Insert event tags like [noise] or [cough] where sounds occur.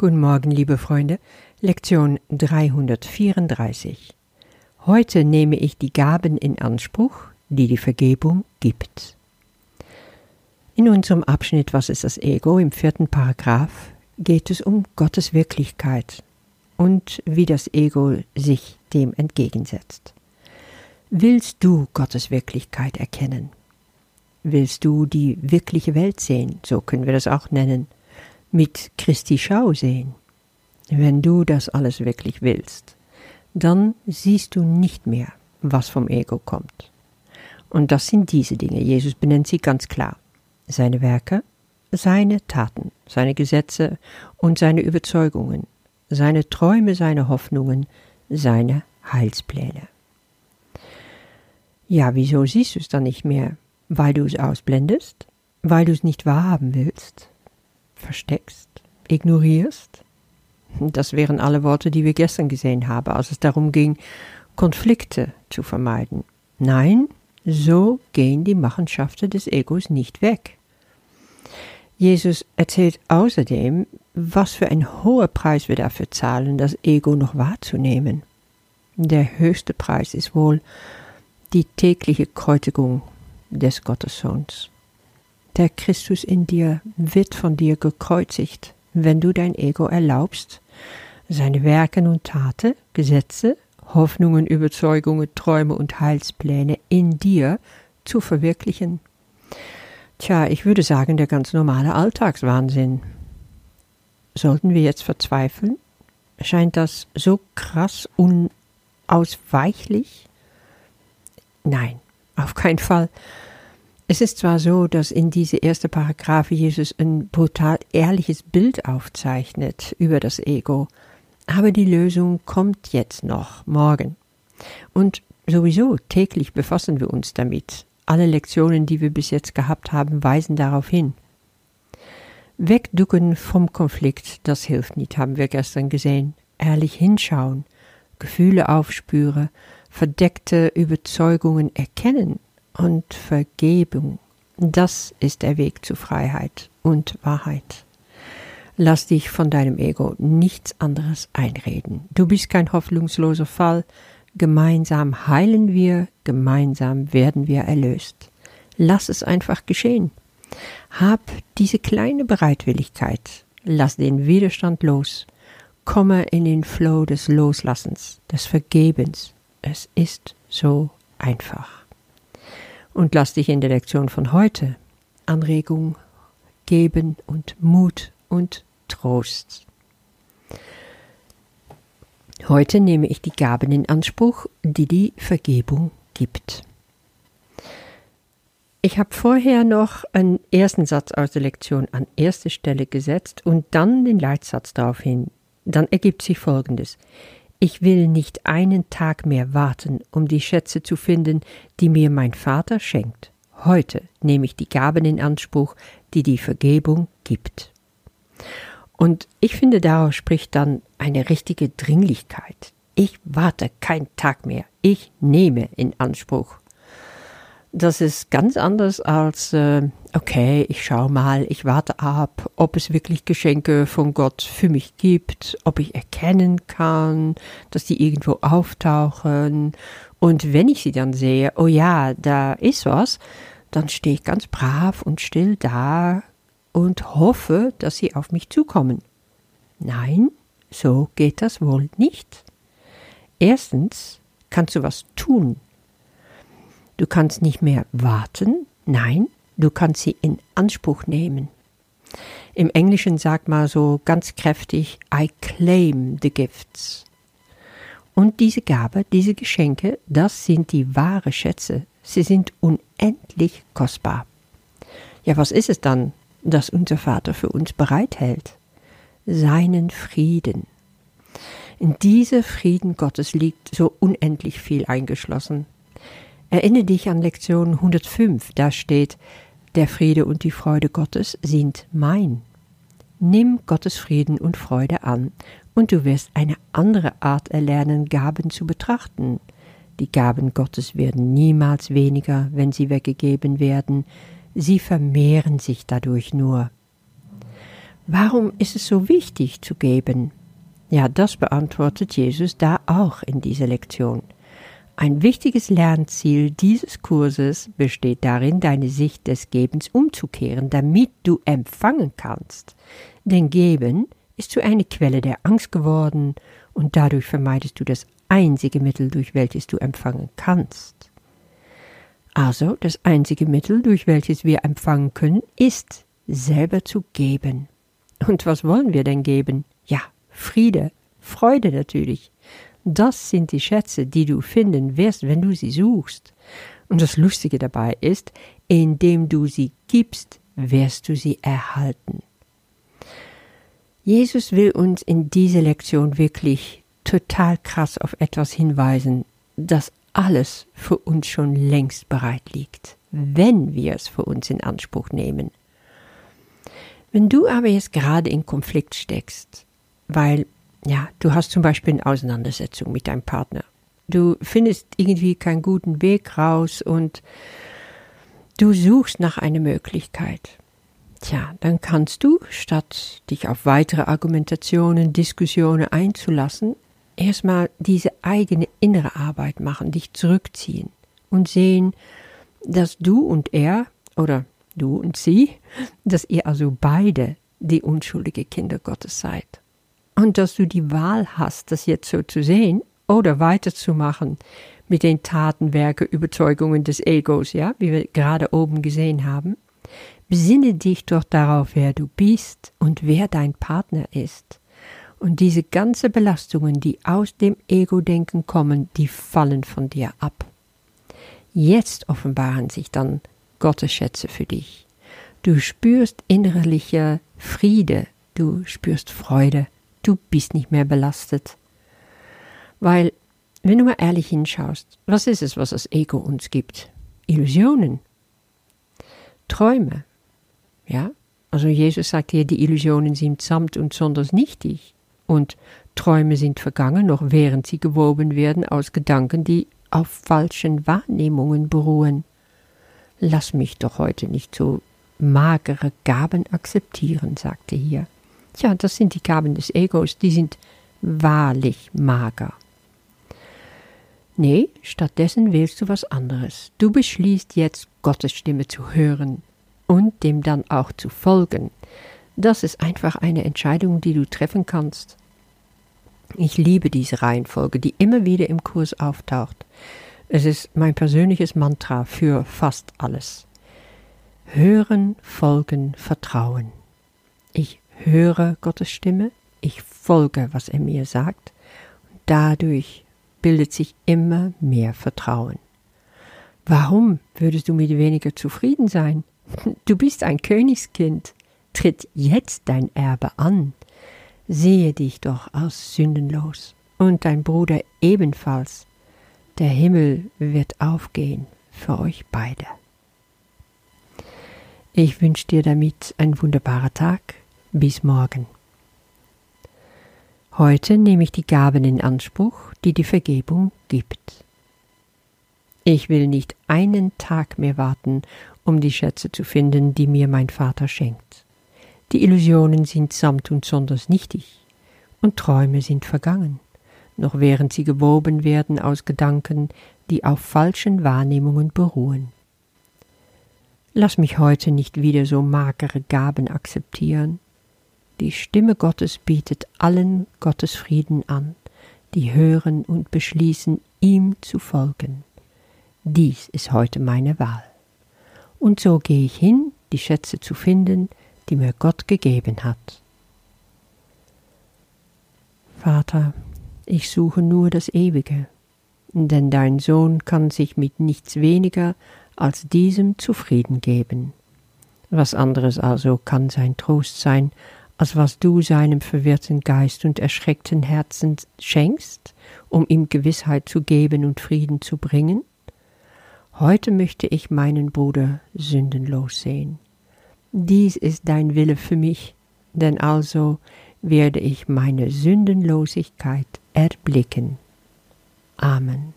Guten Morgen, liebe Freunde. Lektion 334. Heute nehme ich die Gaben in Anspruch, die die Vergebung gibt. In unserem Abschnitt Was ist das Ego im vierten Paragraph geht es um Gottes Wirklichkeit und wie das Ego sich dem entgegensetzt. Willst du Gottes Wirklichkeit erkennen? Willst du die wirkliche Welt sehen, so können wir das auch nennen, mit Christi Schau sehen? Wenn du das alles wirklich willst, dann siehst du nicht mehr, was vom Ego kommt. Und das sind diese Dinge. Jesus benennt sie ganz klar. Seine Werke, seine Taten, seine Gesetze und seine Überzeugungen, seine Träume, seine Hoffnungen, seine Heilspläne. Ja, wieso siehst du es dann nicht mehr? Weil du es ausblendest? Weil du es nicht wahrhaben willst? Versteckst? Ignorierst? Das wären alle Worte, die wir gestern gesehen haben, als es darum ging, Konflikte zu vermeiden. Nein, so gehen die Machenschaften des Egos nicht weg. Jesus erzählt außerdem, was für ein hoher Preis wir dafür zahlen, das Ego noch wahrzunehmen. Der höchste Preis ist wohl die tägliche Kreuzigung des Gottessohns. Der Christus in dir wird von dir gekreuzigt, wenn du dein Ego erlaubst, seine Werke und Taten, Gesetze, Hoffnungen, Überzeugungen, Träume und Heilspläne in dir zu verwirklichen. Tja, ich würde sagen, der ganz normale Alltagswahnsinn. Sollten wir jetzt verzweifeln? Scheint das so krass unausweichlich? Nein, auf keinen Fall. Es ist zwar so, dass in diese erste Paragraphe Jesus ein brutal ehrliches Bild aufzeichnet über das Ego, aber die Lösung kommt jetzt noch, morgen. Und sowieso täglich befassen wir uns damit. Alle Lektionen, die wir bis jetzt gehabt haben, weisen darauf hin. Wegducken vom Konflikt, das hilft nicht, haben wir gestern gesehen. Ehrlich hinschauen, Gefühle aufspüren, verdeckte Überzeugungen erkennen und Vergebung. Das ist der Weg zu Freiheit und Wahrheit. Lass dich von deinem Ego nichts anderes einreden. Du bist kein hoffnungsloser Fall. Gemeinsam heilen wir, gemeinsam werden wir erlöst. Lass es einfach geschehen. Hab diese kleine Bereitwilligkeit. Lass den Widerstand los. Komme in den Flow des Loslassens, des Vergebens, es ist so einfach. Und lass dich in der Lektion von heute Anregung geben und Mut und Trost. Heute nehme ich die Gaben in Anspruch, die die Vergebung gibt. Ich habe vorher noch einen ersten Satz aus der Lektion an erste Stelle gesetzt und dann den Leitsatz daraufhin. Dann ergibt sich Folgendes. Ich will nicht einen Tag mehr warten, um die Schätze zu finden, die mir mein Vater schenkt. Heute nehme ich die Gaben in Anspruch, die die Vergebung gibt. Und ich finde, daraus spricht dann eine richtige Dringlichkeit. Ich warte keinen Tag mehr. Ich nehme in Anspruch. Das ist ganz anders als, äh, okay, ich schau mal, ich warte ab, ob es wirklich Geschenke von Gott für mich gibt, ob ich erkennen kann, dass die irgendwo auftauchen. Und wenn ich sie dann sehe, oh ja, da ist was, dann stehe ich ganz brav und still da und hoffe, dass sie auf mich zukommen. Nein, so geht das wohl nicht. Erstens kannst du was tun Du kannst nicht mehr warten, nein, du kannst sie in Anspruch nehmen. Im Englischen sagt man so ganz kräftig, I claim the gifts. Und diese Gabe, diese Geschenke, das sind die wahre Schätze. Sie sind unendlich kostbar. Ja, was ist es dann, das unser Vater für uns bereithält? Seinen Frieden. In diese Frieden Gottes liegt so unendlich viel eingeschlossen. Erinnere dich an Lektion 105, da steht, der Friede und die Freude Gottes sind mein. Nimm Gottes Frieden und Freude an, und du wirst eine andere Art erlernen, Gaben zu betrachten. Die Gaben Gottes werden niemals weniger, wenn sie weggegeben werden, sie vermehren sich dadurch nur. Warum ist es so wichtig zu geben? Ja, das beantwortet Jesus da auch in dieser Lektion. Ein wichtiges Lernziel dieses Kurses besteht darin, deine Sicht des Gebens umzukehren, damit du empfangen kannst. Denn Geben ist zu einer Quelle der Angst geworden und dadurch vermeidest du das einzige Mittel, durch welches du empfangen kannst. Also das einzige Mittel, durch welches wir empfangen können, ist selber zu geben. Und was wollen wir denn geben? Ja, Friede, Freude natürlich. Das sind die Schätze, die du finden wirst, wenn du sie suchst. Und das Lustige dabei ist, indem du sie gibst, wirst du sie erhalten. Jesus will uns in dieser Lektion wirklich total krass auf etwas hinweisen, das alles für uns schon längst bereit liegt, wenn wir es für uns in Anspruch nehmen. Wenn du aber jetzt gerade in Konflikt steckst, weil ja, du hast zum Beispiel eine Auseinandersetzung mit deinem Partner. Du findest irgendwie keinen guten Weg raus und du suchst nach einer Möglichkeit. Tja, dann kannst du, statt dich auf weitere Argumentationen, Diskussionen einzulassen, erstmal diese eigene innere Arbeit machen, dich zurückziehen und sehen, dass du und er oder du und sie, dass ihr also beide die unschuldige Kinder Gottes seid und dass du die Wahl hast, das jetzt so zu sehen oder weiterzumachen mit den Tatenwerke, Überzeugungen des Egos, ja, wie wir gerade oben gesehen haben. Besinne dich doch darauf, wer du bist und wer dein Partner ist. Und diese ganze Belastungen, die aus dem Ego-Denken kommen, die fallen von dir ab. Jetzt offenbaren sich dann Gottes Schätze für dich. Du spürst innerliche Friede, du spürst Freude, du bist nicht mehr belastet. Weil, wenn du mal ehrlich hinschaust, was ist es, was das Ego uns gibt? Illusionen. Träume. Ja? Also Jesus sagt hier, die Illusionen sind samt und sonders nichtig. Und Träume sind vergangen, noch während sie gewoben werden aus Gedanken, die auf falschen Wahrnehmungen beruhen. Lass mich doch heute nicht so magere Gaben akzeptieren, sagte hier. Tja, das sind die Gaben des Egos, die sind wahrlich mager. Nee, stattdessen wählst du was anderes. Du beschließt jetzt, Gottes Stimme zu hören und dem dann auch zu folgen. Das ist einfach eine Entscheidung, die du treffen kannst. Ich liebe diese Reihenfolge, die immer wieder im Kurs auftaucht. Es ist mein persönliches Mantra für fast alles. Hören, folgen, vertrauen. Höre Gottes Stimme, ich folge, was er mir sagt, und dadurch bildet sich immer mehr Vertrauen. Warum würdest du mit weniger zufrieden sein? [laughs] Du bist ein Königskind. Tritt jetzt dein Erbe an. Sehe dich doch als sündenlos und dein Bruder ebenfalls. Der Himmel wird aufgehen für euch beide. Ich wünsche dir damit einen wunderbaren Tag bis morgen. Heute nehme ich die Gaben in Anspruch, die die Vergebung gibt. Ich will nicht einen Tag mehr warten, um die Schätze zu finden, die mir mein Vater schenkt. Die Illusionen sind samt und sonders nichtig, und Träume sind vergangen, noch während sie gewoben werden aus Gedanken, die auf falschen Wahrnehmungen beruhen. Lass mich heute nicht wieder so magere Gaben akzeptieren, die Stimme Gottes bietet allen Gottes Frieden an, die hören und beschließen, ihm zu folgen. Dies ist heute meine Wahl. Und so gehe ich hin, die Schätze zu finden, die mir Gott gegeben hat. Vater, ich suche nur das Ewige, denn dein Sohn kann sich mit nichts weniger als diesem zufrieden geben. Was anderes also kann sein Trost sein, als was du seinem verwirrten Geist und erschreckten Herzen schenkst, um ihm Gewissheit zu geben und Frieden zu bringen? Heute möchte ich meinen Bruder sündenlos sehen. Dies ist dein Wille für mich, denn also werde ich meine Sündenlosigkeit erblicken. Amen.